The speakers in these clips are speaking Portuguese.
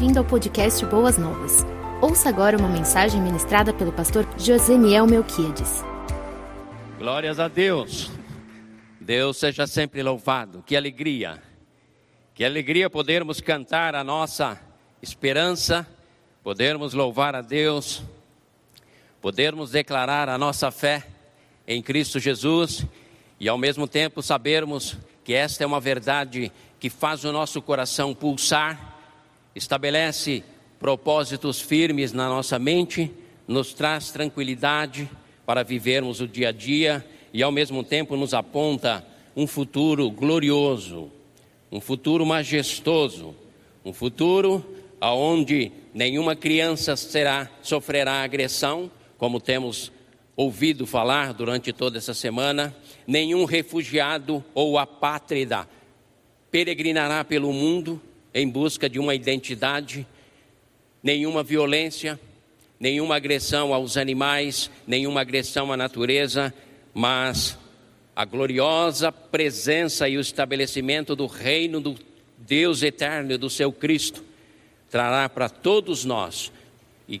bem-vindo ao podcast Boas Novas. Ouça agora uma mensagem ministrada pelo pastor Joseniel Melquiades. Glórias a Deus. Deus seja sempre louvado. Que alegria. Que alegria podermos cantar a nossa esperança, podermos louvar a Deus, podermos declarar a nossa fé em Cristo Jesus e ao mesmo tempo sabermos que esta é uma verdade que faz o nosso coração pulsar estabelece propósitos firmes na nossa mente, nos traz tranquilidade para vivermos o dia a dia e ao mesmo tempo nos aponta um futuro glorioso, um futuro majestoso, um futuro aonde nenhuma criança será sofrerá agressão, como temos ouvido falar durante toda essa semana, nenhum refugiado ou apátrida peregrinará pelo mundo em busca de uma identidade, nenhuma violência, nenhuma agressão aos animais, nenhuma agressão à natureza, mas a gloriosa presença e o estabelecimento do reino do Deus eterno e do seu Cristo trará para todos nós e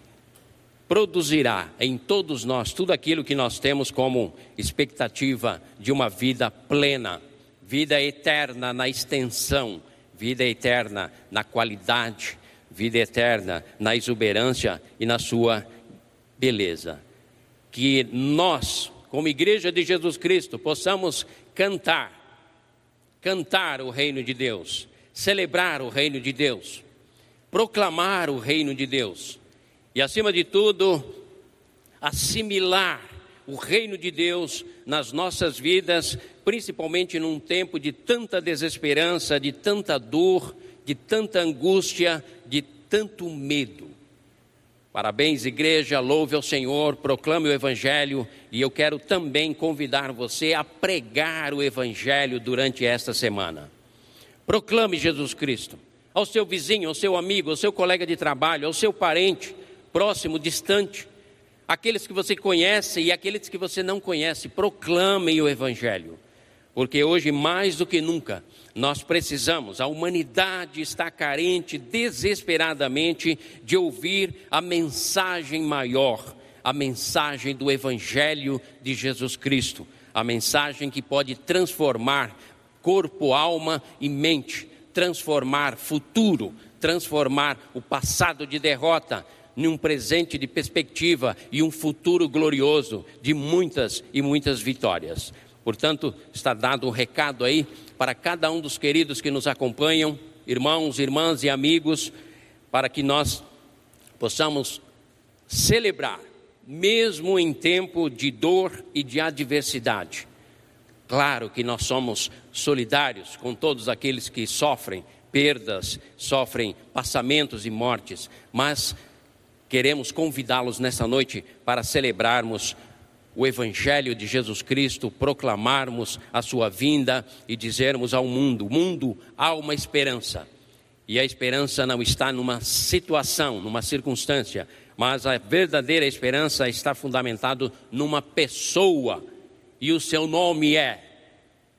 produzirá em todos nós tudo aquilo que nós temos como expectativa de uma vida plena, vida eterna na extensão vida eterna na qualidade, vida eterna na exuberância e na sua beleza. Que nós, como Igreja de Jesus Cristo, possamos cantar, cantar o reino de Deus, celebrar o reino de Deus, proclamar o reino de Deus e, acima de tudo, assimilar o reino de Deus nas nossas vidas, principalmente num tempo de tanta desesperança, de tanta dor, de tanta angústia, de tanto medo. Parabéns, igreja, louve ao Senhor, proclame o Evangelho e eu quero também convidar você a pregar o Evangelho durante esta semana. Proclame Jesus Cristo ao seu vizinho, ao seu amigo, ao seu colega de trabalho, ao seu parente, próximo, distante aqueles que você conhece e aqueles que você não conhece, proclamem o Evangelho, porque hoje, mais do que nunca, nós precisamos, a humanidade está carente desesperadamente de ouvir a mensagem maior, a mensagem do Evangelho de Jesus Cristo, a mensagem que pode transformar corpo, alma e mente, transformar futuro, transformar o passado de derrota num presente de perspectiva e um futuro glorioso de muitas e muitas vitórias. Portanto, está dado um recado aí para cada um dos queridos que nos acompanham, irmãos, irmãs e amigos, para que nós possamos celebrar, mesmo em tempo de dor e de adversidade. Claro que nós somos solidários com todos aqueles que sofrem perdas, sofrem passamentos e mortes, mas queremos convidá-los nessa noite para celebrarmos o Evangelho de Jesus Cristo, proclamarmos a sua vinda e dizermos ao mundo: mundo, há uma esperança. E a esperança não está numa situação, numa circunstância, mas a verdadeira esperança está fundamentada numa pessoa, e o seu nome é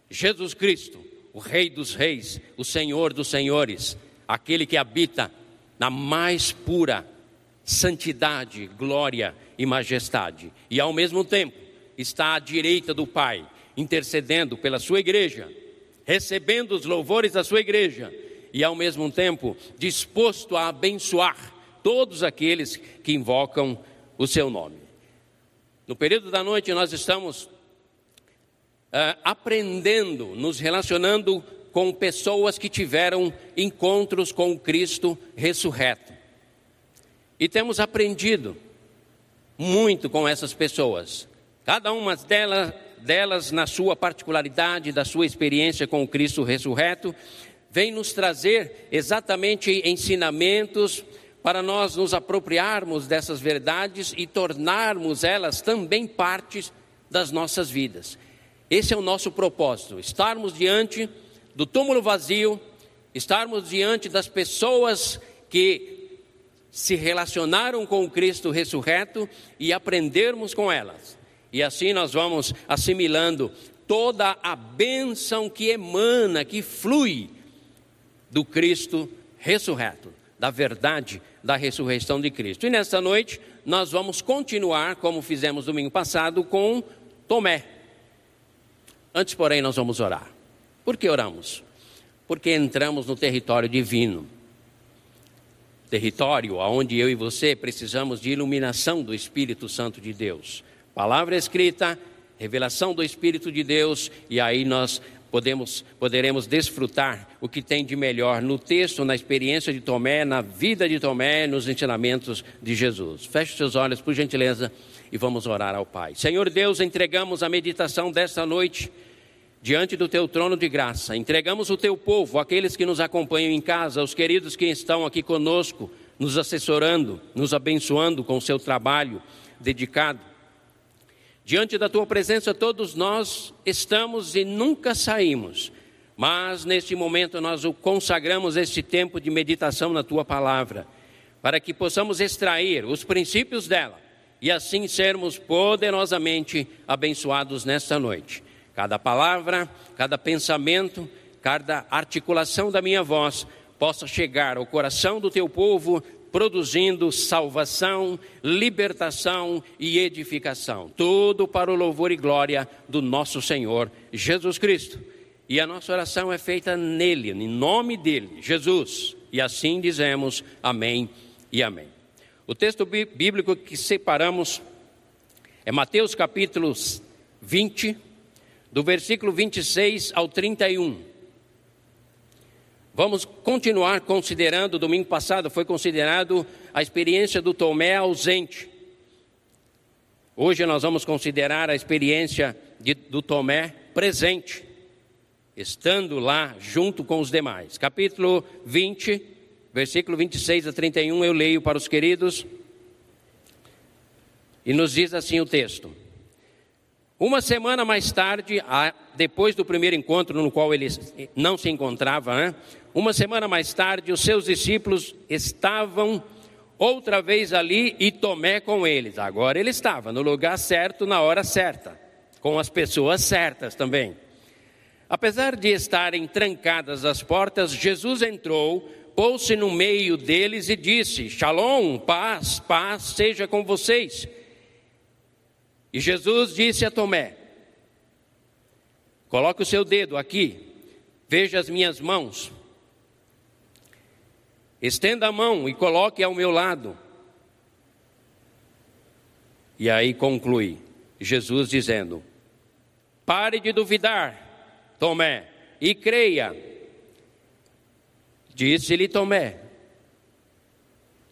Jesus Cristo, o Rei dos Reis, o Senhor dos Senhores, aquele que habita na mais pura santidade, glória e majestade. E ao mesmo tempo está à direita do Pai, intercedendo pela sua igreja, recebendo os louvores da sua igreja e ao mesmo tempo disposto a abençoar todos aqueles que invocam o seu nome. No período da noite nós estamos uh, aprendendo, nos relacionando com pessoas que tiveram encontros com o Cristo ressurreto. E temos aprendido muito com essas pessoas. Cada uma delas, delas, na sua particularidade, da sua experiência com o Cristo ressurreto, vem nos trazer exatamente ensinamentos para nós nos apropriarmos dessas verdades e tornarmos elas também partes das nossas vidas. Esse é o nosso propósito: estarmos diante do túmulo vazio, estarmos diante das pessoas que se relacionaram com o Cristo ressurreto e aprendermos com elas. E assim nós vamos assimilando toda a bênção que emana, que flui do Cristo ressurreto, da verdade da ressurreição de Cristo. E nesta noite nós vamos continuar, como fizemos domingo passado, com Tomé. Antes, porém, nós vamos orar. Por que oramos? Porque entramos no território divino. Território onde eu e você precisamos de iluminação do Espírito Santo de Deus. Palavra escrita, revelação do Espírito de Deus, e aí nós podemos, poderemos desfrutar o que tem de melhor no texto, na experiência de Tomé, na vida de Tomé, nos ensinamentos de Jesus. Feche seus olhos, por gentileza, e vamos orar ao Pai. Senhor Deus, entregamos a meditação desta noite diante do teu trono de graça. Entregamos o teu povo, aqueles que nos acompanham em casa, os queridos que estão aqui conosco, nos assessorando, nos abençoando com o seu trabalho dedicado. Diante da tua presença, todos nós estamos e nunca saímos, mas neste momento nós o consagramos este tempo de meditação na tua palavra, para que possamos extrair os princípios dela e assim sermos poderosamente abençoados nesta noite. Cada palavra, cada pensamento, cada articulação da minha voz possa chegar ao coração do teu povo produzindo salvação, libertação e edificação. Tudo para o louvor e glória do nosso Senhor Jesus Cristo. E a nossa oração é feita nele, em nome dele, Jesus. E assim dizemos amém e amém. O texto bíblico que separamos é Mateus capítulo 20, do versículo 26 ao 31. Vamos continuar considerando, domingo passado foi considerado a experiência do Tomé ausente. Hoje nós vamos considerar a experiência de, do Tomé presente, estando lá junto com os demais. Capítulo 20, versículo 26 a 31, eu leio para os queridos. E nos diz assim o texto: uma semana mais tarde, depois do primeiro encontro no qual ele não se encontrava, né? uma semana mais tarde, os seus discípulos estavam outra vez ali e Tomé com eles. Agora ele estava no lugar certo, na hora certa, com as pessoas certas também. Apesar de estarem trancadas as portas, Jesus entrou, pôs-se no meio deles e disse: Shalom, paz, paz seja com vocês. E Jesus disse a Tomé: Coloque o seu dedo aqui, veja as minhas mãos. Estenda a mão e coloque ao meu lado. E aí conclui Jesus dizendo: Pare de duvidar, Tomé, e creia. Disse-lhe Tomé,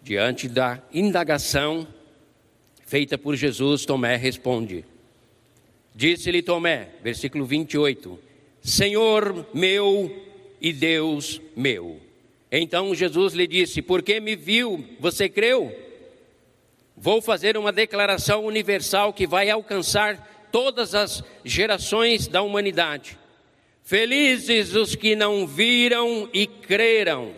diante da indagação feita por Jesus, Tomé responde. Disse-lhe Tomé, versículo 28, Senhor meu e Deus meu. Então Jesus lhe disse: Porque me viu, você creu? Vou fazer uma declaração universal que vai alcançar todas as gerações da humanidade. Felizes os que não viram e creram.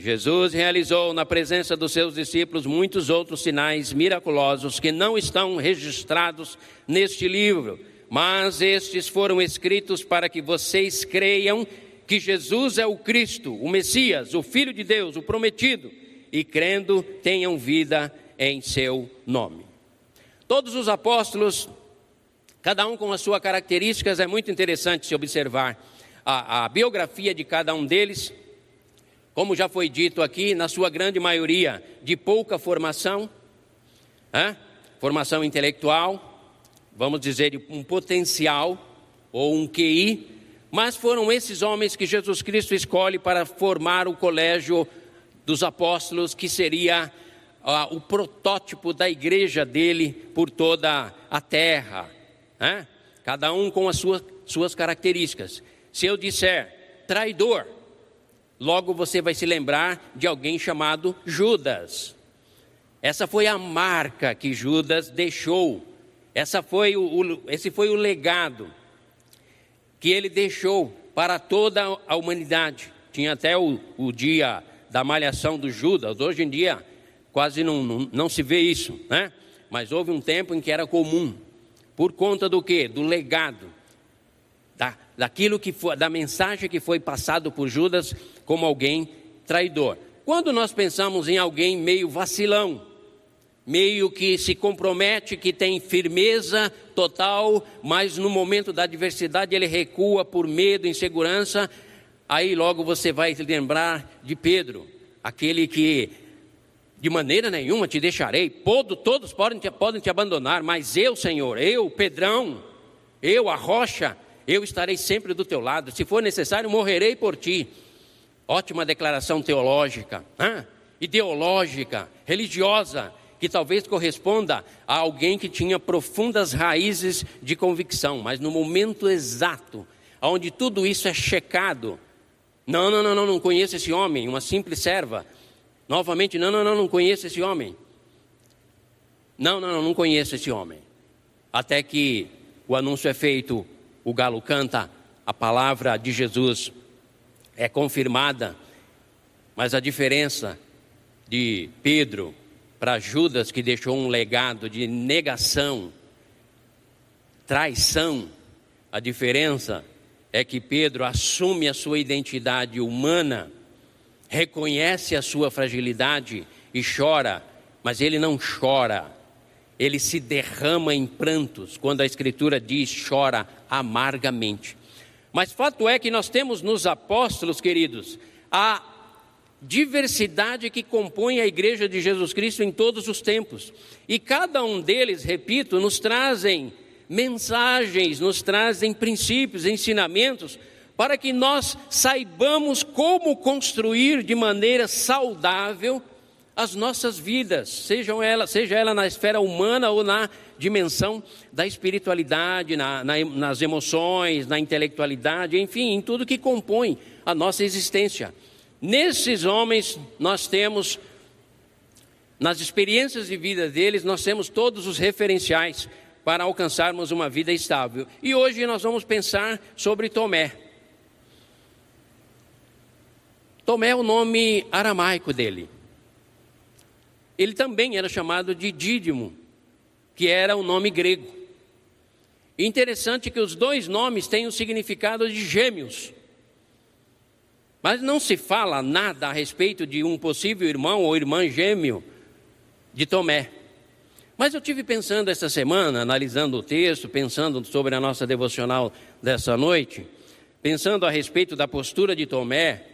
Jesus realizou na presença dos seus discípulos muitos outros sinais miraculosos que não estão registrados neste livro, mas estes foram escritos para que vocês creiam que Jesus é o Cristo, o Messias, o Filho de Deus, o prometido, e crendo tenham vida em seu nome. Todos os apóstolos, cada um com as suas características, é muito interessante se observar a, a biografia de cada um deles como já foi dito aqui, na sua grande maioria, de pouca formação, formação intelectual, vamos dizer, um potencial ou um QI, mas foram esses homens que Jesus Cristo escolhe para formar o colégio dos apóstolos, que seria uh, o protótipo da igreja dele por toda a terra, cada um com as suas, suas características. Se eu disser traidor, logo você vai se lembrar de alguém chamado Judas. Essa foi a marca que Judas deixou. Essa foi o, esse foi o legado que ele deixou para toda a humanidade. Tinha até o, o dia da malhação do Judas. Hoje em dia quase não, não, não se vê isso, né? Mas houve um tempo em que era comum. Por conta do quê? Do legado daquilo que foi, da mensagem que foi passado por Judas como alguém traidor. quando nós pensamos em alguém meio vacilão, meio que se compromete, que tem firmeza total, mas no momento da adversidade ele recua por medo, insegurança, aí logo você vai lembrar de Pedro, aquele que de maneira nenhuma te deixarei, todos podem te, podem te abandonar, mas eu, Senhor, eu, Pedrão, eu, a rocha, eu estarei sempre do teu lado, se for necessário, morrerei por ti. Ótima declaração teológica, ideológica, religiosa, que talvez corresponda a alguém que tinha profundas raízes de convicção, mas no momento exato, onde tudo isso é checado, não, não, não, não, não conheço esse homem, uma simples serva. Novamente, não, não, não, não conheço esse homem. Não, não, não, não conheço esse homem. Até que o anúncio é feito, o galo canta, a palavra de Jesus é confirmada, mas a diferença de Pedro para Judas, que deixou um legado de negação, traição. A diferença é que Pedro assume a sua identidade humana, reconhece a sua fragilidade e chora, mas ele não chora, ele se derrama em prantos, quando a Escritura diz chora amargamente. Mas fato é que nós temos nos apóstolos, queridos, a diversidade que compõe a igreja de Jesus Cristo em todos os tempos. E cada um deles, repito, nos trazem mensagens, nos trazem princípios, ensinamentos, para que nós saibamos como construir de maneira saudável as nossas vidas, sejam ela, seja ela na esfera humana ou na dimensão da espiritualidade, na, na, nas emoções, na intelectualidade, enfim, em tudo que compõe a nossa existência. Nesses homens, nós temos, nas experiências de vida deles, nós temos todos os referenciais para alcançarmos uma vida estável. E hoje nós vamos pensar sobre Tomé. Tomé é o nome aramaico dele. Ele também era chamado de Dídimo, que era o nome grego. Interessante que os dois nomes têm o significado de gêmeos. Mas não se fala nada a respeito de um possível irmão ou irmã gêmeo de Tomé. Mas eu tive pensando esta semana, analisando o texto, pensando sobre a nossa devocional dessa noite, pensando a respeito da postura de Tomé,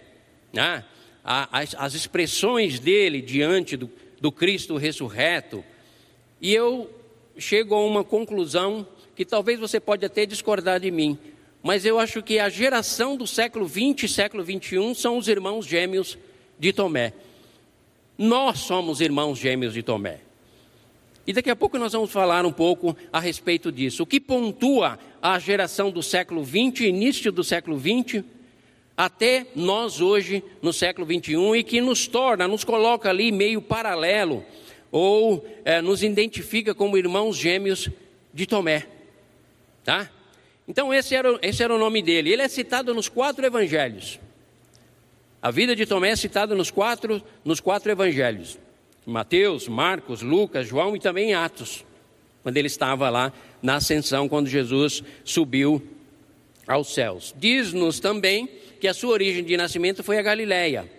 né? as, as expressões dele diante do, do Cristo ressurreto, e eu chego a uma conclusão que talvez você pode até discordar de mim, mas eu acho que a geração do século 20 e século 21 são os irmãos gêmeos de Tomé. Nós somos irmãos gêmeos de Tomé. E daqui a pouco nós vamos falar um pouco a respeito disso. O que pontua a geração do século 20, início do século 20, até nós hoje no século 21 e que nos torna, nos coloca ali meio paralelo ou é, nos identifica como irmãos gêmeos de Tomé, tá? Então, esse era, esse era o nome dele. Ele é citado nos quatro evangelhos. A vida de Tomé é citada nos quatro, nos quatro evangelhos: Mateus, Marcos, Lucas, João e também Atos, quando ele estava lá na ascensão, quando Jesus subiu aos céus. Diz-nos também que a sua origem de nascimento foi a Galileia.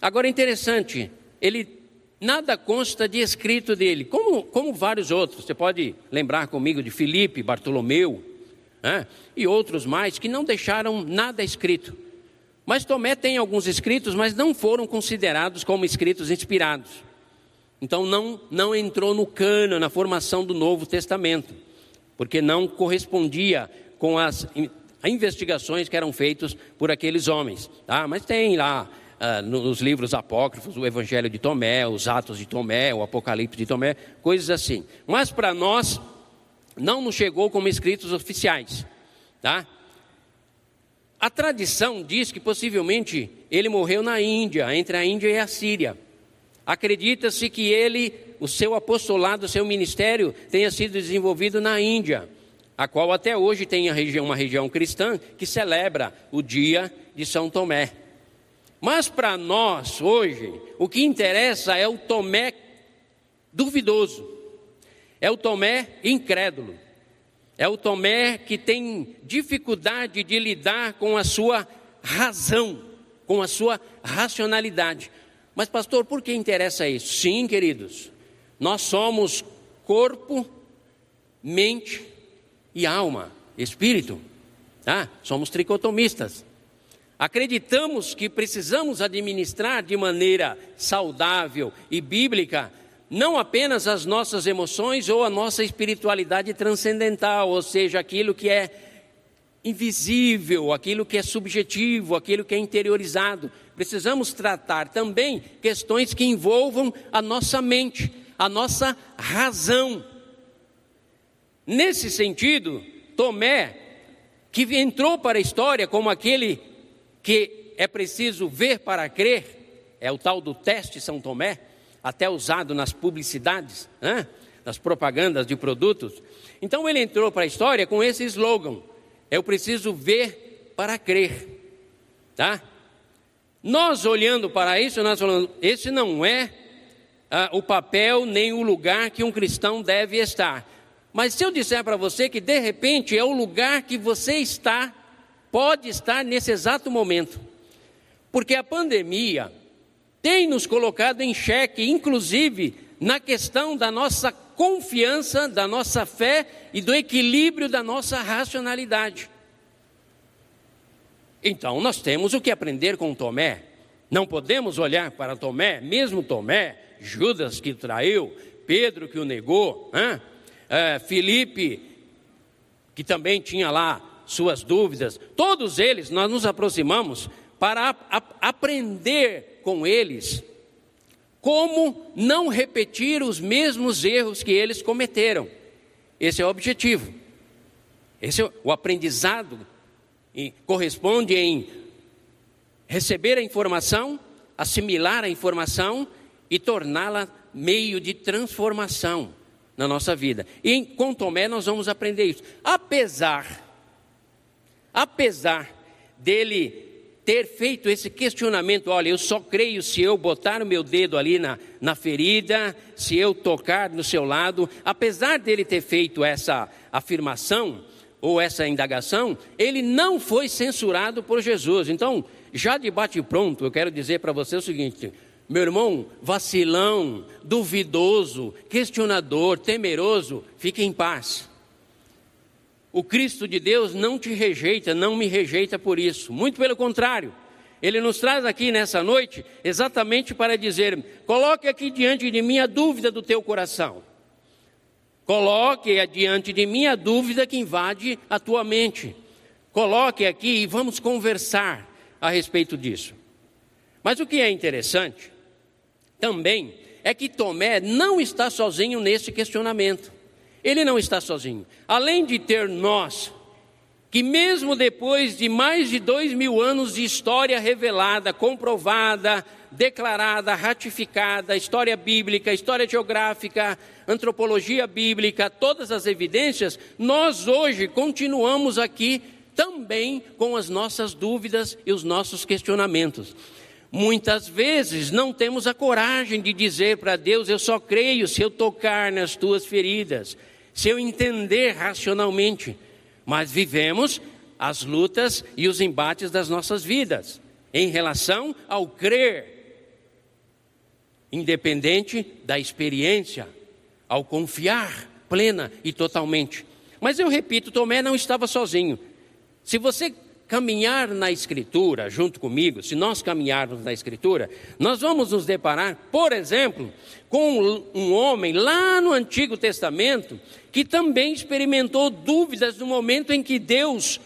Agora interessante, ele Nada consta de escrito dele, como, como vários outros. Você pode lembrar comigo de Filipe, Bartolomeu né? e outros mais que não deixaram nada escrito. Mas Tomé tem alguns escritos, mas não foram considerados como escritos inspirados. Então não, não entrou no cano, na formação do Novo Testamento, porque não correspondia com as investigações que eram feitas por aqueles homens. Tá? Mas tem lá ah, nos livros apócrifos, o Evangelho de Tomé, os Atos de Tomé, o Apocalipse de Tomé, coisas assim. Mas para nós, não nos chegou como escritos oficiais. Tá? A tradição diz que possivelmente ele morreu na Índia, entre a Índia e a Síria. Acredita-se que ele, o seu apostolado, o seu ministério, tenha sido desenvolvido na Índia, a qual até hoje tem uma região cristã que celebra o dia de São Tomé. Mas para nós, hoje, o que interessa é o Tomé duvidoso, é o Tomé incrédulo, é o Tomé que tem dificuldade de lidar com a sua razão, com a sua racionalidade. Mas, pastor, por que interessa isso? Sim, queridos, nós somos corpo, mente e alma, espírito. Tá? Somos tricotomistas. Acreditamos que precisamos administrar de maneira saudável e bíblica não apenas as nossas emoções ou a nossa espiritualidade transcendental, ou seja, aquilo que é invisível, aquilo que é subjetivo, aquilo que é interiorizado. Precisamos tratar também questões que envolvam a nossa mente, a nossa razão. Nesse sentido, Tomé, que entrou para a história como aquele que é preciso ver para crer, é o tal do teste São Tomé, até usado nas publicidades, né? nas propagandas de produtos. Então ele entrou para a história com esse slogan: Eu preciso ver para crer. Tá? Nós olhando para isso, nós falando, esse não é ah, o papel nem o lugar que um cristão deve estar. Mas se eu disser para você que de repente é o lugar que você está, pode estar nesse exato momento, porque a pandemia tem nos colocado em xeque, inclusive na questão da nossa confiança, da nossa fé e do equilíbrio da nossa racionalidade. Então, nós temos o que aprender com Tomé. Não podemos olhar para Tomé, mesmo Tomé, Judas que traiu, Pedro que o negou, é, Felipe, que também tinha lá suas dúvidas, todos eles nós nos aproximamos para a, a, aprender com eles como não repetir os mesmos erros que eles cometeram. Esse é o objetivo. Esse é o aprendizado e corresponde em receber a informação, assimilar a informação e torná-la meio de transformação na nossa vida. E com Tomé nós vamos aprender isso. Apesar, apesar dele ter feito esse questionamento, olha, eu só creio se eu botar o meu dedo ali na, na ferida, se eu tocar no seu lado, apesar dele ter feito essa afirmação ou essa indagação, ele não foi censurado por Jesus. Então, já de bate pronto, eu quero dizer para você o seguinte: meu irmão, vacilão, duvidoso, questionador, temeroso, fique em paz. O Cristo de Deus não te rejeita, não me rejeita por isso. Muito pelo contrário. Ele nos traz aqui nessa noite exatamente para dizer: coloque aqui diante de mim a dúvida do teu coração. Coloque diante de mim a dúvida que invade a tua mente. Coloque aqui e vamos conversar a respeito disso. Mas o que é interessante também é que Tomé não está sozinho nesse questionamento. Ele não está sozinho. Além de ter nós, que mesmo depois de mais de dois mil anos de história revelada, comprovada, declarada, ratificada, história bíblica, história geográfica, antropologia bíblica, todas as evidências, nós hoje continuamos aqui também com as nossas dúvidas e os nossos questionamentos. Muitas vezes não temos a coragem de dizer para Deus: Eu só creio se eu tocar nas tuas feridas, se eu entender racionalmente. Mas vivemos as lutas e os embates das nossas vidas em relação ao crer, independente da experiência, ao confiar plena e totalmente. Mas eu repito, Tomé não estava sozinho. Se você caminhar na Escritura junto comigo, se nós caminharmos na Escritura, nós vamos nos deparar, por exemplo, com um homem lá no Antigo Testamento que também experimentou dúvidas no momento em que Deus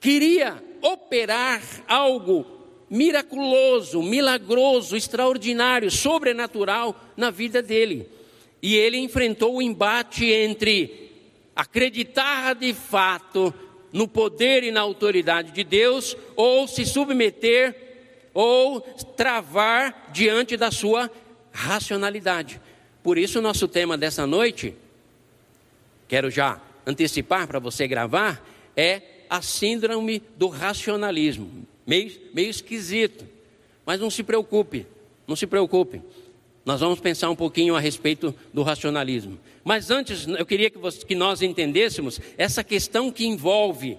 queria operar algo miraculoso, milagroso, extraordinário, sobrenatural na vida dele. E ele enfrentou o embate entre acreditar de fato no poder e na autoridade de Deus, ou se submeter ou travar diante da sua racionalidade. Por isso, o nosso tema dessa noite, quero já antecipar para você gravar, é a síndrome do racionalismo. Meio, meio esquisito, mas não se preocupe, não se preocupe. Nós vamos pensar um pouquinho a respeito do racionalismo. Mas antes, eu queria que, que nós entendêssemos essa questão que envolve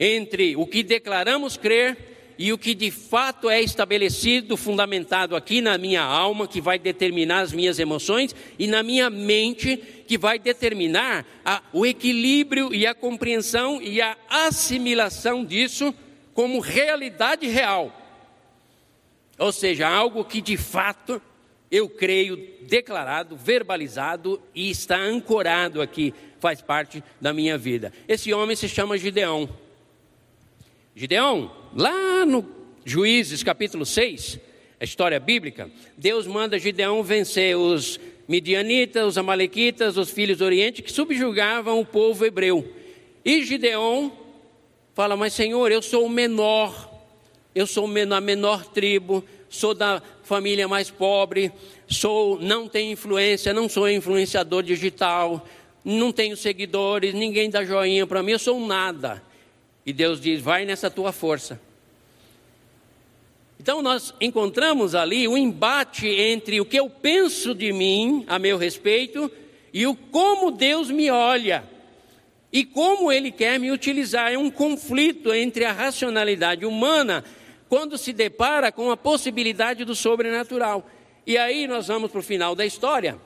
entre o que declaramos crer e o que de fato é estabelecido, fundamentado aqui na minha alma, que vai determinar as minhas emoções, e na minha mente, que vai determinar a, o equilíbrio e a compreensão e a assimilação disso como realidade real. Ou seja, algo que de fato eu creio declarado, verbalizado e está ancorado aqui, faz parte da minha vida. Esse homem se chama Gideão. Gideão, lá no Juízes capítulo 6, a história bíblica, Deus manda Gideão vencer os midianitas, os amalequitas, os filhos do Oriente que subjugavam o povo hebreu. E Gideão fala: Mas Senhor, eu sou o menor, eu sou a menor tribo, sou da família mais pobre, sou, não tenho influência, não sou influenciador digital, não tenho seguidores, ninguém dá joinha para mim, eu sou um nada. E Deus diz: vai nessa tua força. Então nós encontramos ali o um embate entre o que eu penso de mim a meu respeito e o como Deus me olha e como Ele quer me utilizar. É um conflito entre a racionalidade humana quando se depara com a possibilidade do sobrenatural. E aí nós vamos para o final da história.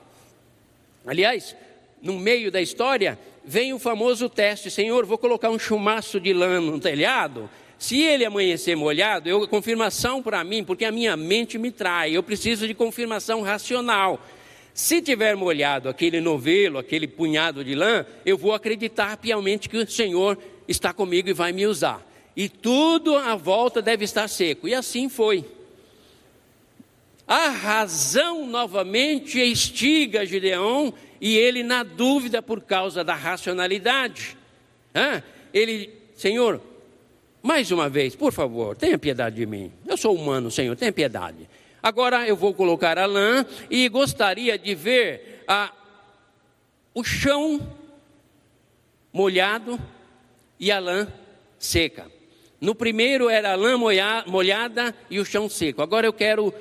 Aliás, no meio da história, vem o famoso teste: Senhor, vou colocar um chumaço de lã no telhado. Se ele amanhecer molhado, eu confirmação para mim, porque a minha mente me trai. Eu preciso de confirmação racional. Se tiver molhado aquele novelo, aquele punhado de lã, eu vou acreditar piamente que o Senhor está comigo e vai me usar. E tudo à volta deve estar seco. E assim foi. A razão novamente estiga Gideão e ele na dúvida por causa da racionalidade. Ele, Senhor, mais uma vez, por favor, tenha piedade de mim. Eu sou humano, Senhor, tenha piedade. Agora eu vou colocar a lã e gostaria de ver a, o chão molhado e a lã seca. No primeiro era a lã molhada e o chão seco. Agora eu quero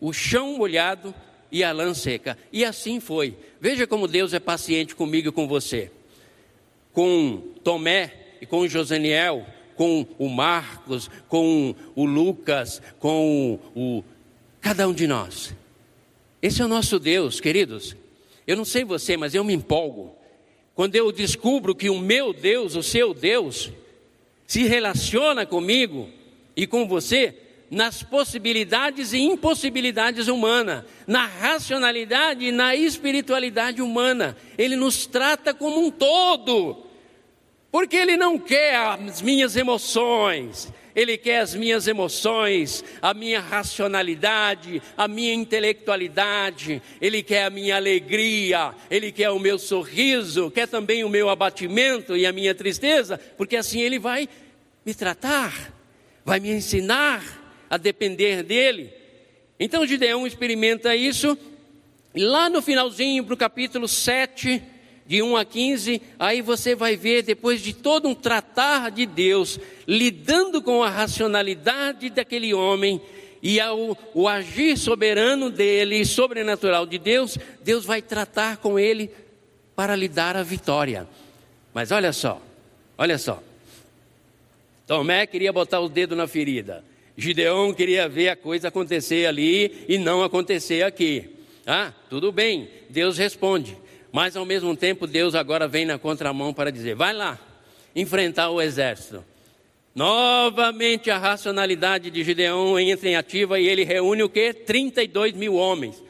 o chão molhado e a lã seca. E assim foi. Veja como Deus é paciente comigo e com você. Com Tomé e com Josaniel, com o Marcos, com o Lucas, com o cada um de nós. Esse é o nosso Deus, queridos. Eu não sei você, mas eu me empolgo quando eu descubro que o meu Deus, o seu Deus, se relaciona comigo e com você nas possibilidades e impossibilidades humanas, na racionalidade e na espiritualidade humana. Ele nos trata como um todo, porque Ele não quer as minhas emoções, Ele quer as minhas emoções, a minha racionalidade, a minha intelectualidade, Ele quer a minha alegria, Ele quer o meu sorriso, quer também o meu abatimento e a minha tristeza, porque assim Ele vai me tratar, vai me ensinar a depender dele. Então Gideão experimenta isso, e lá no finalzinho, para o capítulo 7, de 1 a 15, aí você vai ver, depois de todo um tratar de Deus, lidando com a racionalidade daquele homem e ao, o agir soberano dele, sobrenatural de Deus, Deus vai tratar com ele para lhe dar a vitória. Mas olha só, olha só. Tomé queria botar o dedo na ferida. Gideão queria ver a coisa acontecer ali e não acontecer aqui. Ah, tudo bem, Deus responde. Mas ao mesmo tempo, Deus agora vem na contramão para dizer: vai lá, enfrentar o exército. Novamente a racionalidade de Gideão entra em ativa e ele reúne o que? 32 mil homens.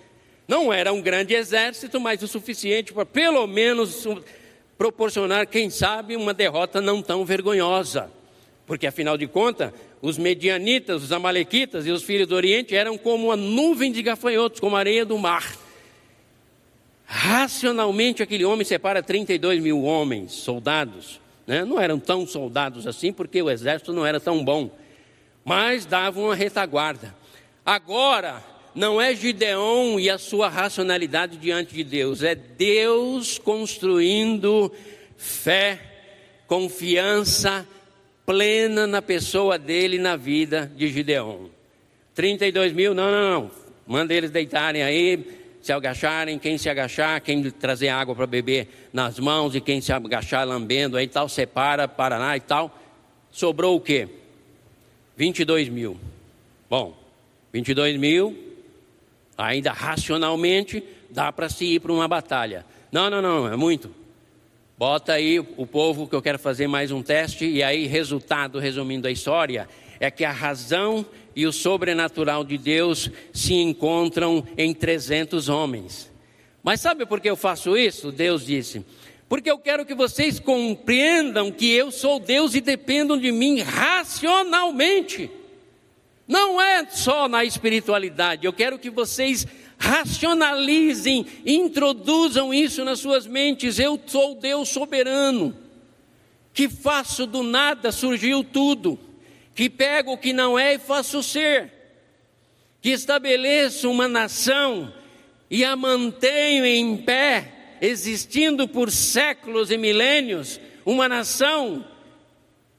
Não era um grande exército, mas o suficiente para pelo menos proporcionar, quem sabe, uma derrota não tão vergonhosa. Porque afinal de contas, os medianitas, os amalequitas e os filhos do Oriente eram como uma nuvem de gafanhotos, como a areia do mar. Racionalmente, aquele homem separa 32 mil homens, soldados. Né? Não eram tão soldados assim, porque o exército não era tão bom. Mas davam uma retaguarda. Agora, não é Gideão e a sua racionalidade diante de Deus, é Deus construindo fé, confiança, plena na pessoa dele, na vida de Gideão. 32 mil, não, não, não. Manda eles deitarem aí, se agacharem, quem se agachar, quem trazer água para beber nas mãos e quem se agachar lambendo aí tal, separa, Paraná e tal. Sobrou o quê? 22 mil. Bom, 22 mil, ainda racionalmente, dá para se ir para uma batalha. Não, não, não, é muito. Bota aí o povo que eu quero fazer mais um teste, e aí, resultado, resumindo a história, é que a razão e o sobrenatural de Deus se encontram em 300 homens. Mas sabe por que eu faço isso? Deus disse: porque eu quero que vocês compreendam que eu sou Deus e dependam de mim racionalmente. Não é só na espiritualidade, eu quero que vocês racionalizem, introduzam isso nas suas mentes. Eu sou Deus soberano, que faço do nada surgiu tudo, que pego o que não é e faço ser, que estabeleço uma nação e a mantenho em pé existindo por séculos e milênios, uma nação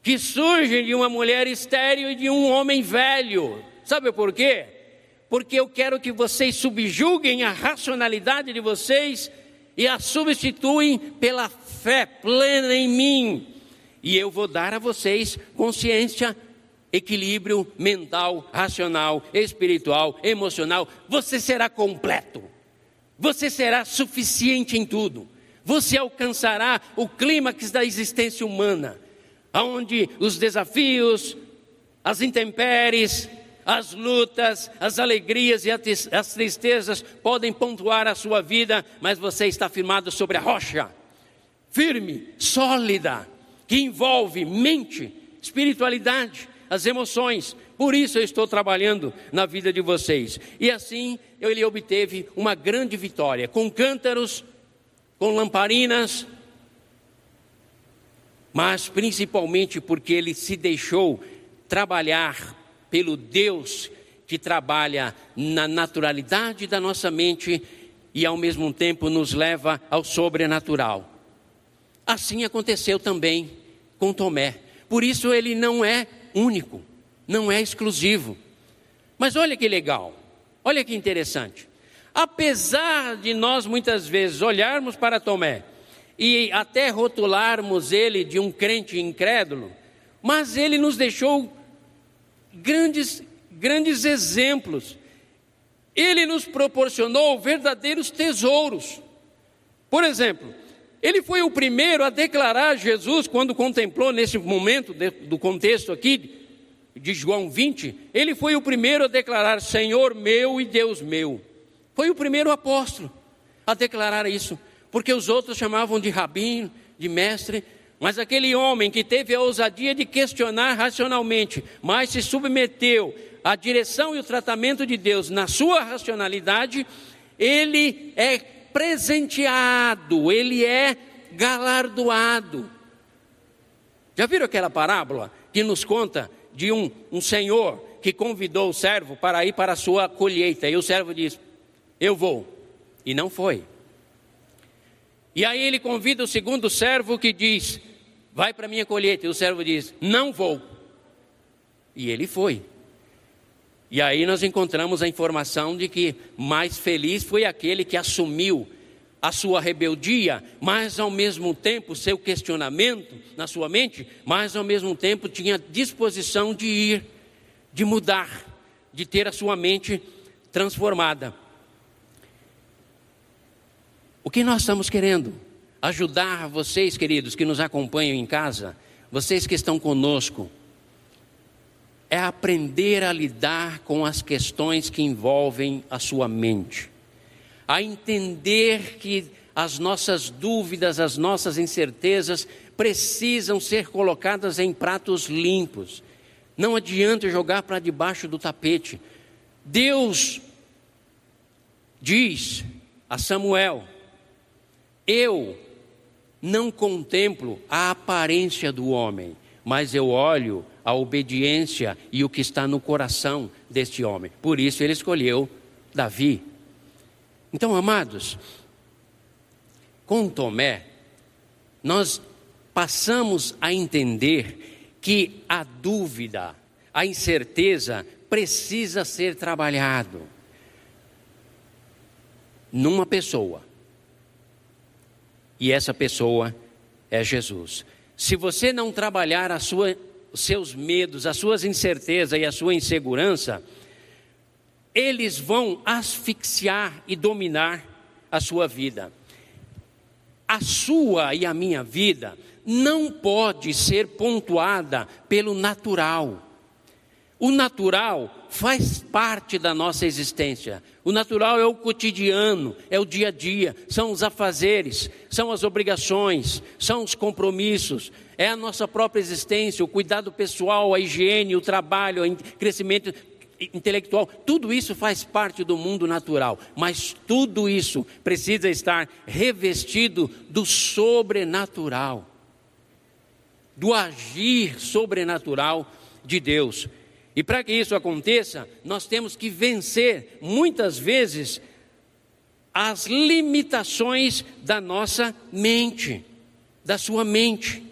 que surge de uma mulher estéril e de um homem velho. Sabe por quê? Porque eu quero que vocês subjuguem a racionalidade de vocês e a substituem pela fé plena em mim. E eu vou dar a vocês consciência, equilíbrio mental, racional, espiritual, emocional. Você será completo. Você será suficiente em tudo. Você alcançará o clímax da existência humana, onde os desafios, as intempéries, as lutas, as alegrias e as tristezas podem pontuar a sua vida, mas você está firmado sobre a rocha, firme, sólida, que envolve mente, espiritualidade, as emoções. Por isso eu estou trabalhando na vida de vocês. E assim ele obteve uma grande vitória, com cântaros, com lamparinas, mas principalmente porque ele se deixou trabalhar pelo Deus que trabalha na naturalidade da nossa mente e ao mesmo tempo nos leva ao sobrenatural. Assim aconteceu também com Tomé. Por isso ele não é único, não é exclusivo. Mas olha que legal. Olha que interessante. Apesar de nós muitas vezes olharmos para Tomé e até rotularmos ele de um crente incrédulo, mas ele nos deixou grandes, grandes exemplos. Ele nos proporcionou verdadeiros tesouros. Por exemplo, ele foi o primeiro a declarar Jesus quando contemplou nesse momento de, do contexto aqui de João 20, ele foi o primeiro a declarar: Senhor meu e Deus meu. Foi o primeiro apóstolo a declarar isso, porque os outros chamavam de rabino, de mestre, mas aquele homem que teve a ousadia de questionar racionalmente, mas se submeteu à direção e o tratamento de Deus na sua racionalidade, ele é presenteado, ele é galardoado. Já viram aquela parábola que nos conta de um, um senhor que convidou o servo para ir para a sua colheita. E o servo diz: Eu vou. E não foi. E aí ele convida o segundo servo que diz: Vai para a minha colheita. E o servo diz: Não vou. E ele foi. E aí nós encontramos a informação de que mais feliz foi aquele que assumiu a sua rebeldia, mas ao mesmo tempo seu questionamento na sua mente, mas ao mesmo tempo tinha disposição de ir, de mudar, de ter a sua mente transformada. O que nós estamos querendo? Ajudar vocês, queridos, que nos acompanham em casa, vocês que estão conosco, é aprender a lidar com as questões que envolvem a sua mente a entender que as nossas dúvidas, as nossas incertezas precisam ser colocadas em pratos limpos. Não adianta jogar para debaixo do tapete. Deus diz a Samuel: Eu não contemplo a aparência do homem, mas eu olho a obediência e o que está no coração deste homem. Por isso ele escolheu Davi. Então, amados, com Tomé, nós passamos a entender que a dúvida, a incerteza precisa ser trabalhado numa pessoa. E essa pessoa é Jesus. Se você não trabalhar a sua, seus medos, as suas incertezas e a sua insegurança, eles vão asfixiar e dominar a sua vida. A sua e a minha vida não pode ser pontuada pelo natural. O natural faz parte da nossa existência. O natural é o cotidiano, é o dia a dia, são os afazeres, são as obrigações, são os compromissos, é a nossa própria existência, o cuidado pessoal, a higiene, o trabalho, o crescimento intelectual, tudo isso faz parte do mundo natural, mas tudo isso precisa estar revestido do sobrenatural, do agir sobrenatural de Deus. E para que isso aconteça, nós temos que vencer muitas vezes as limitações da nossa mente, da sua mente.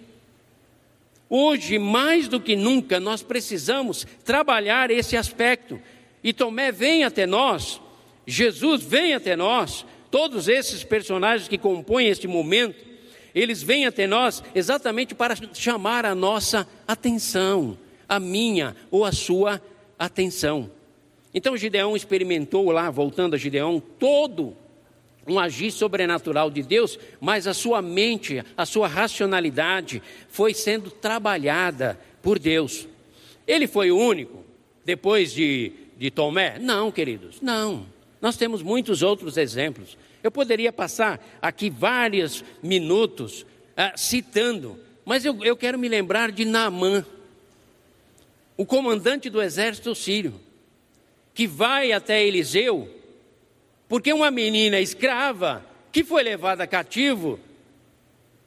Hoje, mais do que nunca, nós precisamos trabalhar esse aspecto. E Tomé vem até nós, Jesus vem até nós, todos esses personagens que compõem este momento, eles vêm até nós exatamente para chamar a nossa atenção, a minha ou a sua atenção. Então Gideão experimentou lá, voltando a Gideão, todo um agir sobrenatural de Deus, mas a sua mente, a sua racionalidade foi sendo trabalhada por Deus. Ele foi o único, depois de, de Tomé? Não, queridos, não. Nós temos muitos outros exemplos. Eu poderia passar aqui vários minutos ah, citando, mas eu, eu quero me lembrar de Naamã, o comandante do exército sírio, que vai até Eliseu porque uma menina escrava que foi levada cativo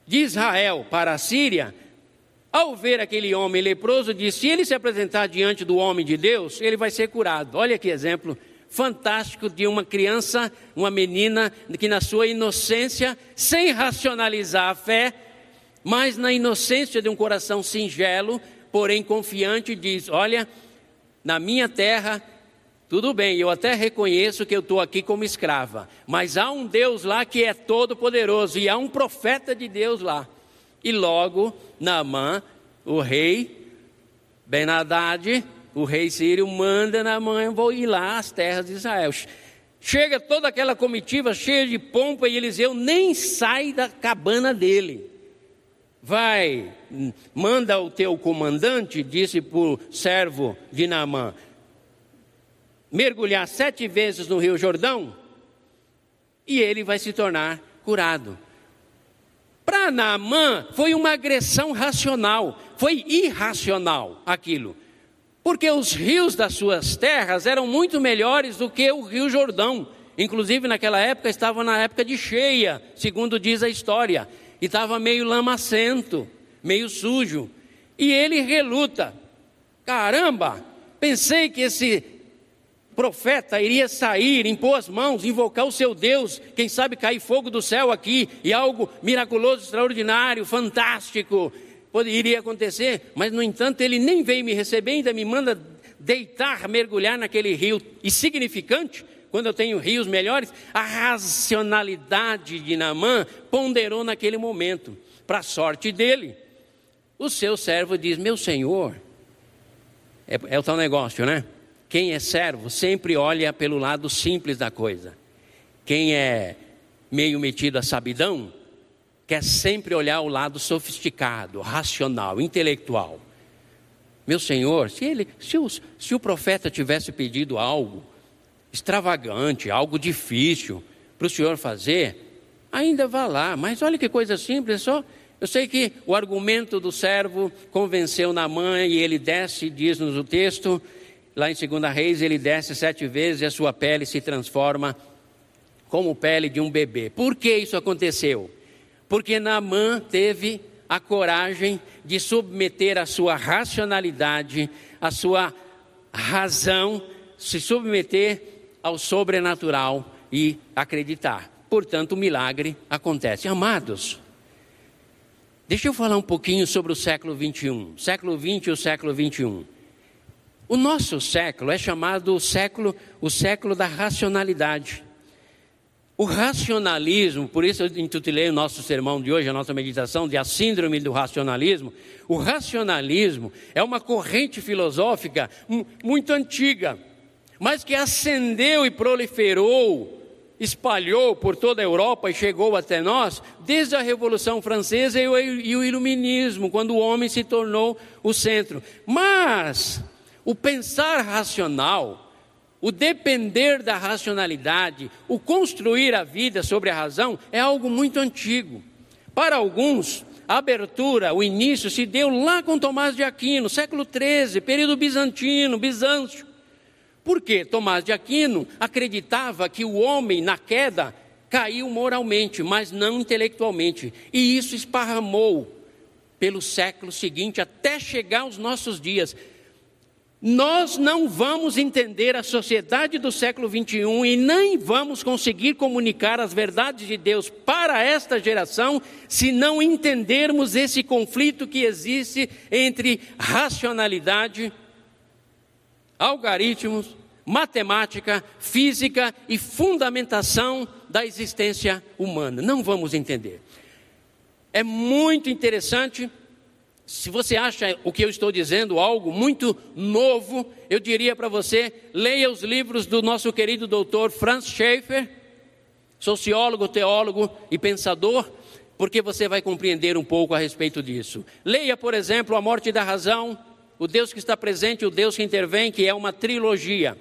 de Israel para a Síria, ao ver aquele homem leproso, disse: se ele se apresentar diante do homem de Deus, ele vai ser curado. Olha que exemplo fantástico de uma criança, uma menina que na sua inocência, sem racionalizar a fé, mas na inocência de um coração singelo, porém confiante, diz: Olha, na minha terra tudo bem, eu até reconheço que eu estou aqui como escrava, mas há um Deus lá que é todo-poderoso e há um profeta de Deus lá. E logo, Naamã, o rei Ben-Hadad, o rei sírio, manda Naamã, ir lá às terras de Israel. Chega toda aquela comitiva cheia de pompa e Eliseu nem sai da cabana dele. Vai, manda o teu comandante, disse para o servo de Naamã, mergulhar sete vezes no Rio Jordão e ele vai se tornar curado. Para Naamã foi uma agressão racional, foi irracional aquilo. Porque os rios das suas terras eram muito melhores do que o Rio Jordão. Inclusive naquela época estava na época de cheia, segundo diz a história, e estava meio lamacento, meio sujo. E ele reluta. Caramba, pensei que esse profeta iria sair, impor as mãos, invocar o seu Deus, quem sabe cair fogo do céu aqui e algo miraculoso, extraordinário, fantástico poderia acontecer, mas no entanto ele nem veio me receber, ainda me manda deitar, mergulhar naquele rio insignificante, quando eu tenho rios melhores, a racionalidade de Naamã ponderou naquele momento, para a sorte dele. O seu servo diz: Meu senhor, é, é o tal negócio, né? Quem é servo sempre olha pelo lado simples da coisa. Quem é meio metido a sabidão, quer sempre olhar o lado sofisticado, racional, intelectual. Meu Senhor, se, ele, se, o, se o profeta tivesse pedido algo extravagante, algo difícil para o Senhor fazer, ainda vá lá. Mas olha que coisa simples, só. Eu sei que o argumento do servo convenceu na mãe e ele desce, diz-nos o texto, Lá em 2 Reis, ele desce sete vezes e a sua pele se transforma como pele de um bebê. Por que isso aconteceu? Porque Naamã teve a coragem de submeter a sua racionalidade, a sua razão, se submeter ao sobrenatural e acreditar. Portanto, o milagre acontece. Amados, deixa eu falar um pouquinho sobre o século 21. Século 20 e o século 21. O nosso século é chamado o século, o século da racionalidade. o racionalismo, por isso eu intitulei o nosso sermão de hoje, a nossa meditação, de a síndrome do racionalismo. O racionalismo é uma corrente filosófica muito antiga, mas que ascendeu e proliferou, espalhou por toda a Europa e chegou até nós desde a Revolução Francesa e o Iluminismo, quando o homem se tornou o centro. Mas o pensar racional, o depender da racionalidade, o construir a vida sobre a razão é algo muito antigo. Para alguns, a abertura, o início se deu lá com Tomás de Aquino, século XIII, período bizantino, Bizâncio. Por quê? Tomás de Aquino acreditava que o homem, na queda, caiu moralmente, mas não intelectualmente. E isso esparramou pelo século seguinte até chegar aos nossos dias. Nós não vamos entender a sociedade do século 21 e nem vamos conseguir comunicar as verdades de Deus para esta geração se não entendermos esse conflito que existe entre racionalidade, algoritmos, matemática, física e fundamentação da existência humana. Não vamos entender. É muito interessante se você acha o que eu estou dizendo algo muito novo, eu diria para você: leia os livros do nosso querido doutor Franz Schaeffer, sociólogo, teólogo e pensador, porque você vai compreender um pouco a respeito disso. Leia, por exemplo, A Morte da Razão, O Deus que está presente o Deus que intervém, que é uma trilogia.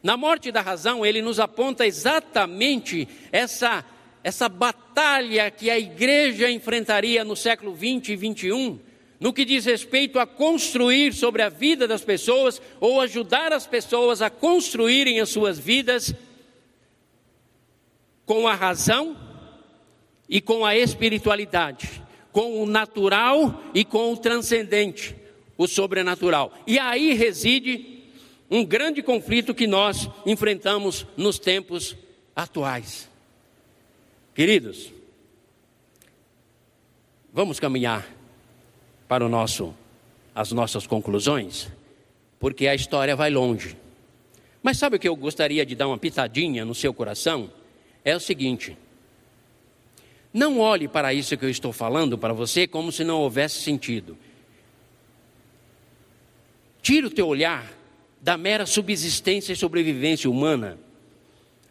Na Morte da Razão, ele nos aponta exatamente essa, essa batalha que a igreja enfrentaria no século 20 e 21 no que diz respeito a construir sobre a vida das pessoas ou ajudar as pessoas a construírem as suas vidas com a razão e com a espiritualidade, com o natural e com o transcendente, o sobrenatural. E aí reside um grande conflito que nós enfrentamos nos tempos atuais. Queridos, vamos caminhar para o nosso, as nossas conclusões, porque a história vai longe. Mas sabe o que eu gostaria de dar uma pitadinha no seu coração? É o seguinte: não olhe para isso que eu estou falando para você como se não houvesse sentido. Tire o teu olhar da mera subsistência e sobrevivência humana,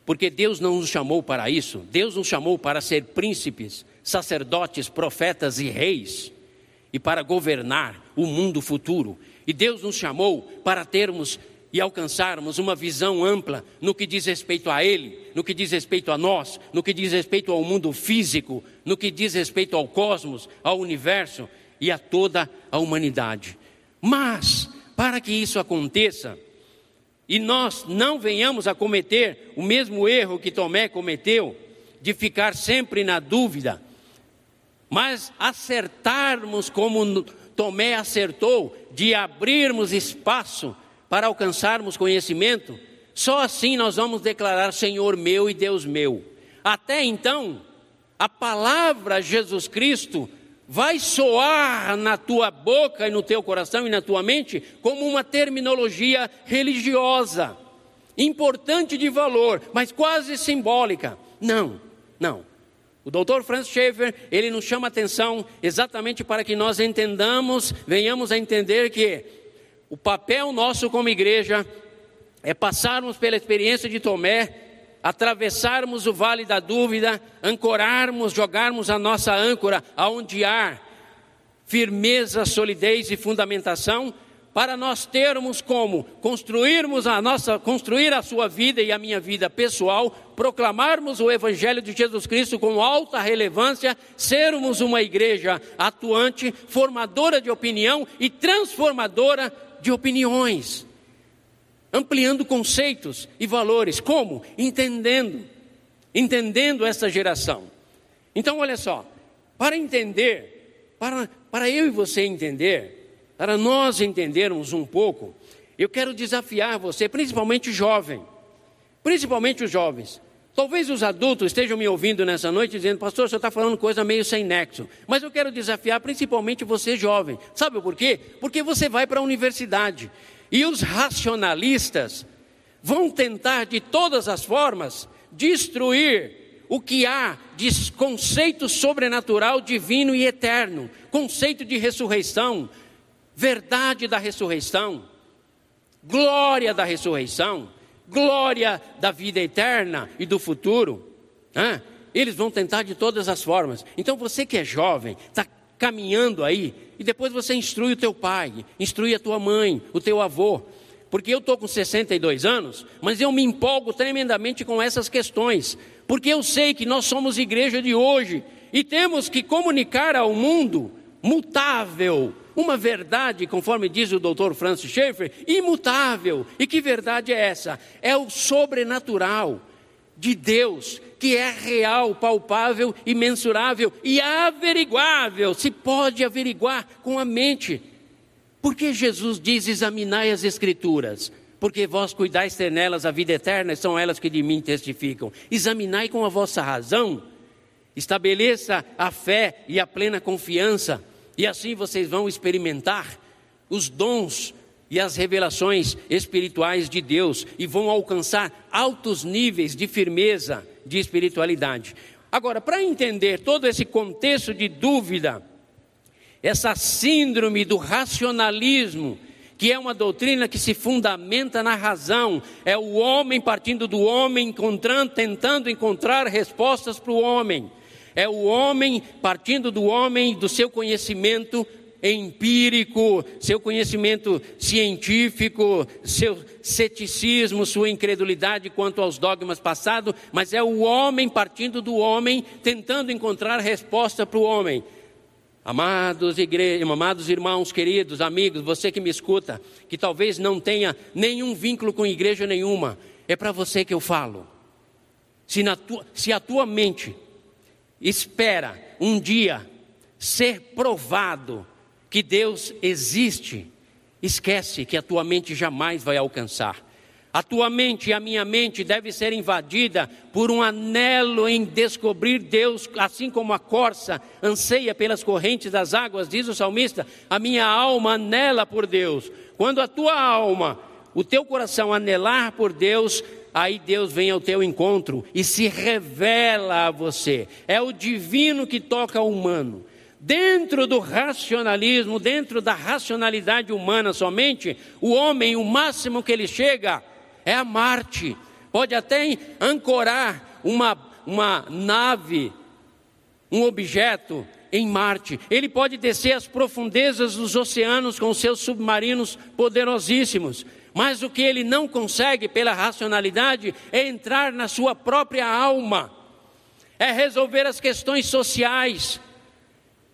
porque Deus não nos chamou para isso. Deus nos chamou para ser príncipes, sacerdotes, profetas e reis e para governar o mundo futuro. E Deus nos chamou para termos e alcançarmos uma visão ampla no que diz respeito a Ele, no que diz respeito a nós, no que diz respeito ao mundo físico, no que diz respeito ao cosmos, ao universo e a toda a humanidade. Mas, para que isso aconteça, e nós não venhamos a cometer o mesmo erro que Tomé cometeu, de ficar sempre na dúvida, mas acertarmos como Tomé acertou, de abrirmos espaço para alcançarmos conhecimento, só assim nós vamos declarar Senhor meu e Deus meu. Até então, a palavra Jesus Cristo vai soar na tua boca e no teu coração e na tua mente como uma terminologia religiosa, importante de valor, mas quase simbólica. Não, não. O doutor Francis Schaeffer, ele nos chama atenção exatamente para que nós entendamos, venhamos a entender que o papel nosso como igreja é passarmos pela experiência de Tomé, atravessarmos o vale da dúvida, ancorarmos, jogarmos a nossa âncora aonde há firmeza, solidez e fundamentação, para nós termos como construirmos a nossa, construir a sua vida e a minha vida pessoal, proclamarmos o Evangelho de Jesus Cristo com alta relevância, sermos uma igreja atuante, formadora de opinião e transformadora de opiniões, ampliando conceitos e valores. Como? Entendendo, entendendo essa geração. Então, olha só, para entender, para, para eu e você entender, para nós entendermos um pouco, eu quero desafiar você, principalmente o jovem, principalmente os jovens. Talvez os adultos estejam me ouvindo nessa noite dizendo, pastor, você está falando coisa meio sem nexo. Mas eu quero desafiar principalmente você, jovem. Sabe por quê? Porque você vai para a universidade. E os racionalistas vão tentar de todas as formas destruir o que há de conceito sobrenatural, divino e eterno, conceito de ressurreição, verdade da ressurreição, glória da ressurreição, glória da vida eterna e do futuro. Né? Eles vão tentar de todas as formas. Então você que é jovem, está caminhando aí, e depois você instrui o teu pai, instrui a tua mãe, o teu avô. Porque eu estou com 62 anos, mas eu me empolgo tremendamente com essas questões. Porque eu sei que nós somos igreja de hoje e temos que comunicar ao mundo mutável, uma verdade, conforme diz o doutor Francis Schaeffer, imutável. E que verdade é essa? É o sobrenatural de Deus, que é real, palpável e mensurável e averiguável, se pode averiguar com a mente. Por que Jesus diz: examinai as Escrituras? Porque vós cuidais ter nelas a vida eterna, e são elas que de mim testificam. Examinai com a vossa razão, estabeleça a fé e a plena confiança e assim vocês vão experimentar os dons e as revelações espirituais de Deus e vão alcançar altos níveis de firmeza de espiritualidade. Agora, para entender todo esse contexto de dúvida, essa síndrome do racionalismo, que é uma doutrina que se fundamenta na razão, é o homem partindo do homem, encontrando, tentando encontrar respostas para o homem. É o homem partindo do homem, do seu conhecimento empírico, seu conhecimento científico, seu ceticismo, sua incredulidade quanto aos dogmas passados, mas é o homem partindo do homem, tentando encontrar resposta para o homem. Amados, igre... amados irmãos, queridos, amigos, você que me escuta, que talvez não tenha nenhum vínculo com igreja nenhuma, é para você que eu falo. Se, tu... Se a tua mente espera um dia ser provado que Deus existe, esquece que a tua mente jamais vai alcançar. A tua mente e a minha mente deve ser invadida por um anelo em descobrir Deus, assim como a corça anseia pelas correntes das águas, diz o salmista, a minha alma anela por Deus. Quando a tua alma, o teu coração anelar por Deus, aí Deus vem ao teu encontro e se revela a você. É o divino que toca o humano. Dentro do racionalismo, dentro da racionalidade humana somente, o homem, o máximo que ele chega é a Marte. Pode até ancorar uma, uma nave, um objeto em Marte. Ele pode descer às profundezas dos oceanos com seus submarinos poderosíssimos. Mas o que ele não consegue pela racionalidade é entrar na sua própria alma, é resolver as questões sociais,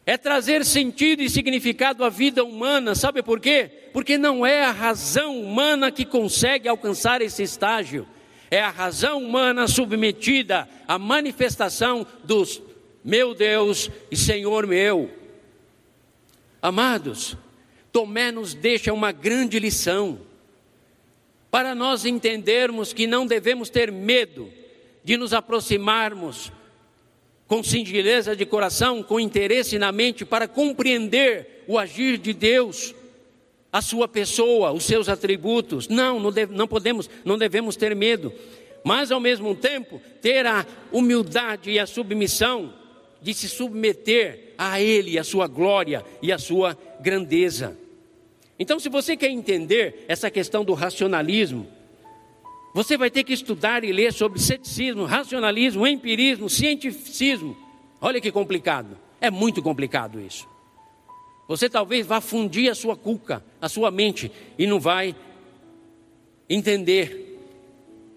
é trazer sentido e significado à vida humana. Sabe por quê? Porque não é a razão humana que consegue alcançar esse estágio, é a razão humana submetida à manifestação dos meu Deus e Senhor meu. Amados, Tomé nos deixa uma grande lição para nós entendermos que não devemos ter medo de nos aproximarmos com singeleza de coração, com interesse na mente, para compreender o agir de Deus, a sua pessoa, os seus atributos. Não, não, deve, não podemos, não devemos ter medo, mas ao mesmo tempo ter a humildade e a submissão de se submeter a Ele, a sua glória e a sua grandeza. Então, se você quer entender essa questão do racionalismo, você vai ter que estudar e ler sobre ceticismo, racionalismo, empirismo, cientificismo. Olha que complicado. É muito complicado isso. Você talvez vá fundir a sua cuca, a sua mente, e não vai entender.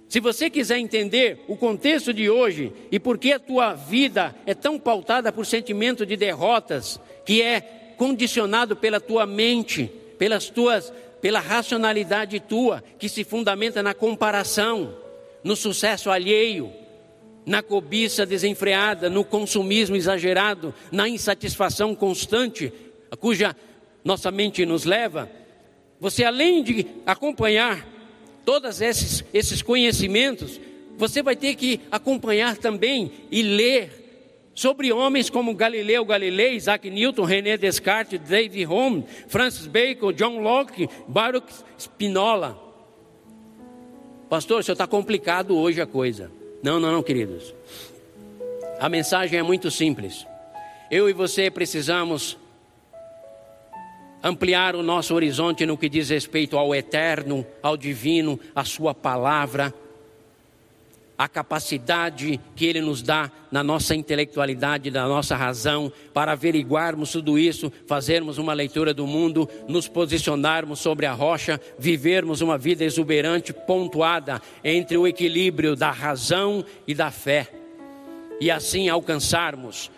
Se você quiser entender o contexto de hoje e por que a tua vida é tão pautada por sentimento de derrotas, que é condicionado pela tua mente, pelas tuas, pela racionalidade tua, que se fundamenta na comparação, no sucesso alheio, na cobiça desenfreada, no consumismo exagerado, na insatisfação constante, a cuja nossa mente nos leva, você além de acompanhar todos esses, esses conhecimentos, você vai ter que acompanhar também e ler sobre homens como Galileu Galilei, Isaac Newton, René Descartes, David Hume, Francis Bacon, John Locke, Baruch Spinoza. Pastor, isso está complicado hoje a coisa. Não, não, não, queridos. A mensagem é muito simples. Eu e você precisamos ampliar o nosso horizonte no que diz respeito ao eterno, ao divino, à Sua palavra, a capacidade que Ele nos dá na nossa intelectualidade, na nossa razão, para averiguarmos tudo isso, fazermos uma leitura do mundo, nos posicionarmos sobre a rocha, vivermos uma vida exuberante, pontuada entre o equilíbrio da razão e da fé, e assim alcançarmos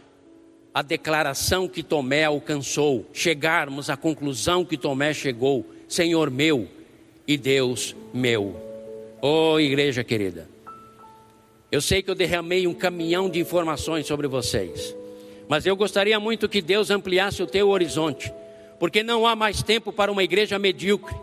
a declaração que Tomé alcançou, chegarmos à conclusão que Tomé chegou: Senhor meu e Deus meu. Oh, igreja querida, eu sei que eu derramei um caminhão de informações sobre vocês, mas eu gostaria muito que Deus ampliasse o teu horizonte, porque não há mais tempo para uma igreja medíocre,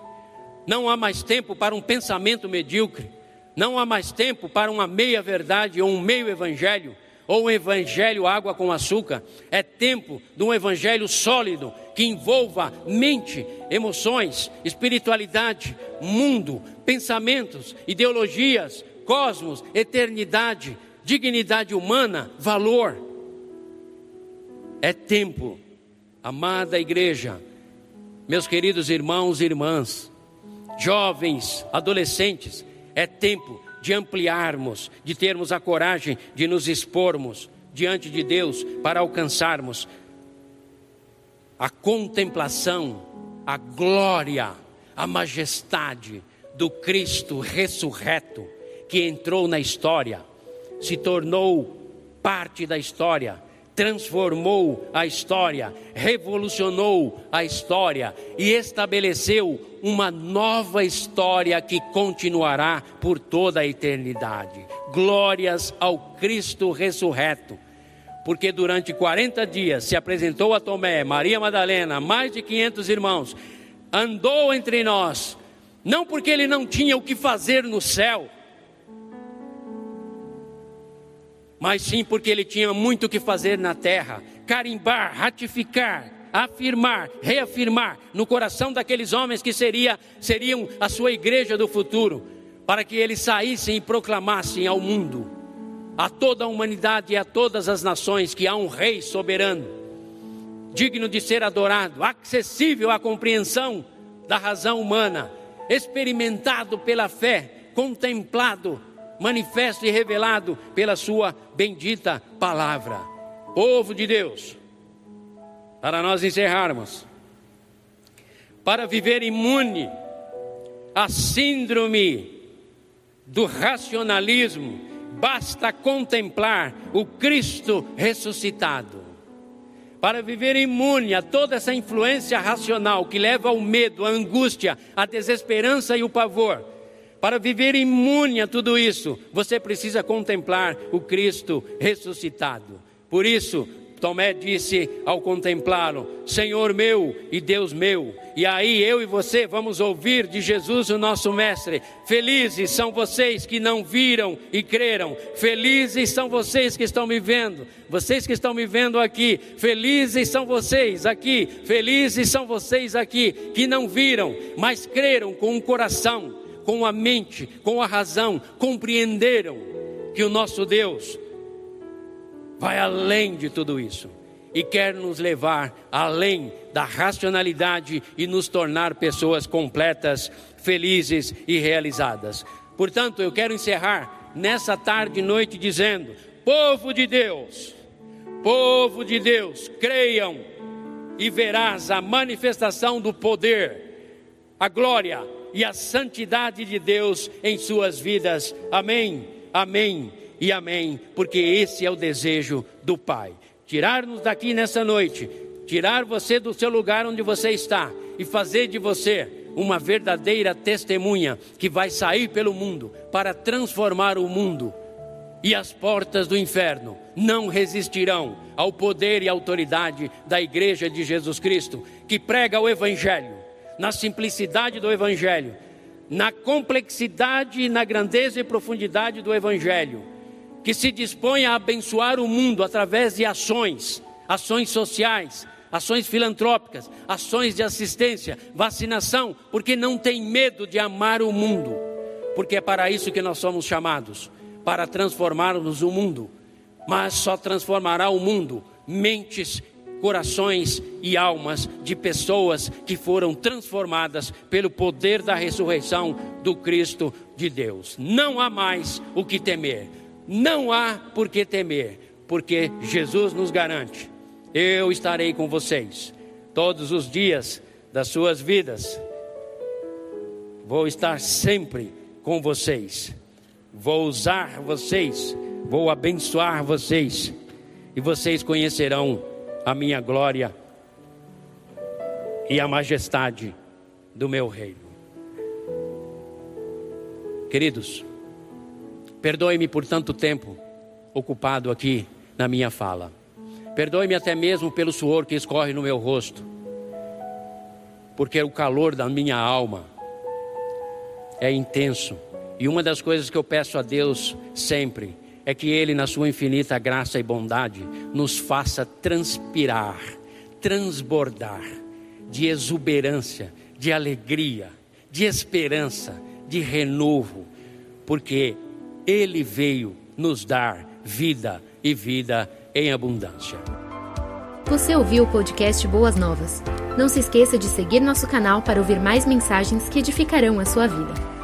não há mais tempo para um pensamento medíocre, não há mais tempo para uma meia verdade ou um meio evangelho ou um evangelho água com açúcar. É tempo de um evangelho sólido que envolva mente, emoções, espiritualidade, mundo, pensamentos, ideologias, cosmos, eternidade, dignidade humana, valor. É tempo, amada igreja, meus queridos irmãos e irmãs, jovens, adolescentes, é tempo de ampliarmos, de termos a coragem de nos expormos diante de Deus para alcançarmos a contemplação, a glória, a majestade do Cristo ressurreto que entrou na história, se tornou parte da história transformou a história, revolucionou a história e estabeleceu uma nova história que continuará por toda a eternidade. Glórias ao Cristo ressurreto. Porque durante 40 dias se apresentou a Tomé, Maria Madalena, mais de 500 irmãos, andou entre nós, não porque ele não tinha o que fazer no céu, mas sim porque ele tinha muito o que fazer na terra. Carimbar, ratificar, afirmar, reafirmar no coração daqueles homens que seria, seriam a sua igreja do futuro, para que eles saíssem e proclamassem ao mundo, a toda a humanidade e a todas as nações, que há um Rei soberano, digno de ser adorado, acessível à compreensão da razão humana, experimentado pela fé, contemplado manifesto e revelado pela Sua bendita palavra. Povo de Deus, para nós encerrarmos, para viver imune à síndrome do racionalismo, basta contemplar o Cristo ressuscitado. Para viver imune a toda essa influência racional que leva ao medo, à angústia, à desesperança e o pavor, para viver imune a tudo isso, você precisa contemplar o Cristo ressuscitado. Por isso, Tomé disse ao contemplá-lo: Senhor meu e Deus meu. E aí eu e você vamos ouvir de Jesus, o nosso Mestre: Felizes são vocês que não viram e creram. Felizes são vocês que estão me vendo. Vocês que estão me vendo aqui. Felizes são vocês aqui. Felizes são vocês aqui que não viram, mas creram com o coração com a mente, com a razão, compreenderam que o nosso Deus vai além de tudo isso e quer nos levar além da racionalidade e nos tornar pessoas completas, felizes e realizadas. Portanto, eu quero encerrar nessa tarde e noite dizendo: povo de Deus, povo de Deus, creiam e verás a manifestação do poder, a glória, e a santidade de Deus em suas vidas. Amém, amém e amém, porque esse é o desejo do Pai. Tirar-nos daqui nessa noite, tirar você do seu lugar onde você está e fazer de você uma verdadeira testemunha que vai sair pelo mundo para transformar o mundo. E as portas do inferno não resistirão ao poder e autoridade da Igreja de Jesus Cristo, que prega o Evangelho na simplicidade do Evangelho, na complexidade, na grandeza e profundidade do Evangelho, que se dispõe a abençoar o mundo através de ações, ações sociais, ações filantrópicas, ações de assistência, vacinação, porque não tem medo de amar o mundo, porque é para isso que nós somos chamados para transformarmos o mundo mas só transformará o mundo, mentes, corações e almas de pessoas que foram transformadas pelo poder da ressurreição do Cristo de Deus. Não há mais o que temer, não há por que temer, porque Jesus nos garante: eu estarei com vocês todos os dias das suas vidas. Vou estar sempre com vocês. Vou usar vocês, vou abençoar vocês, e vocês conhecerão a minha glória e a majestade do meu reino. Queridos, perdoe-me por tanto tempo ocupado aqui na minha fala. Perdoe-me até mesmo pelo suor que escorre no meu rosto, porque o calor da minha alma é intenso. E uma das coisas que eu peço a Deus sempre é que Ele, na Sua infinita graça e bondade, nos faça transpirar, transbordar de exuberância, de alegria, de esperança, de renovo, porque Ele veio nos dar vida e vida em abundância. Você ouviu o podcast Boas Novas? Não se esqueça de seguir nosso canal para ouvir mais mensagens que edificarão a sua vida.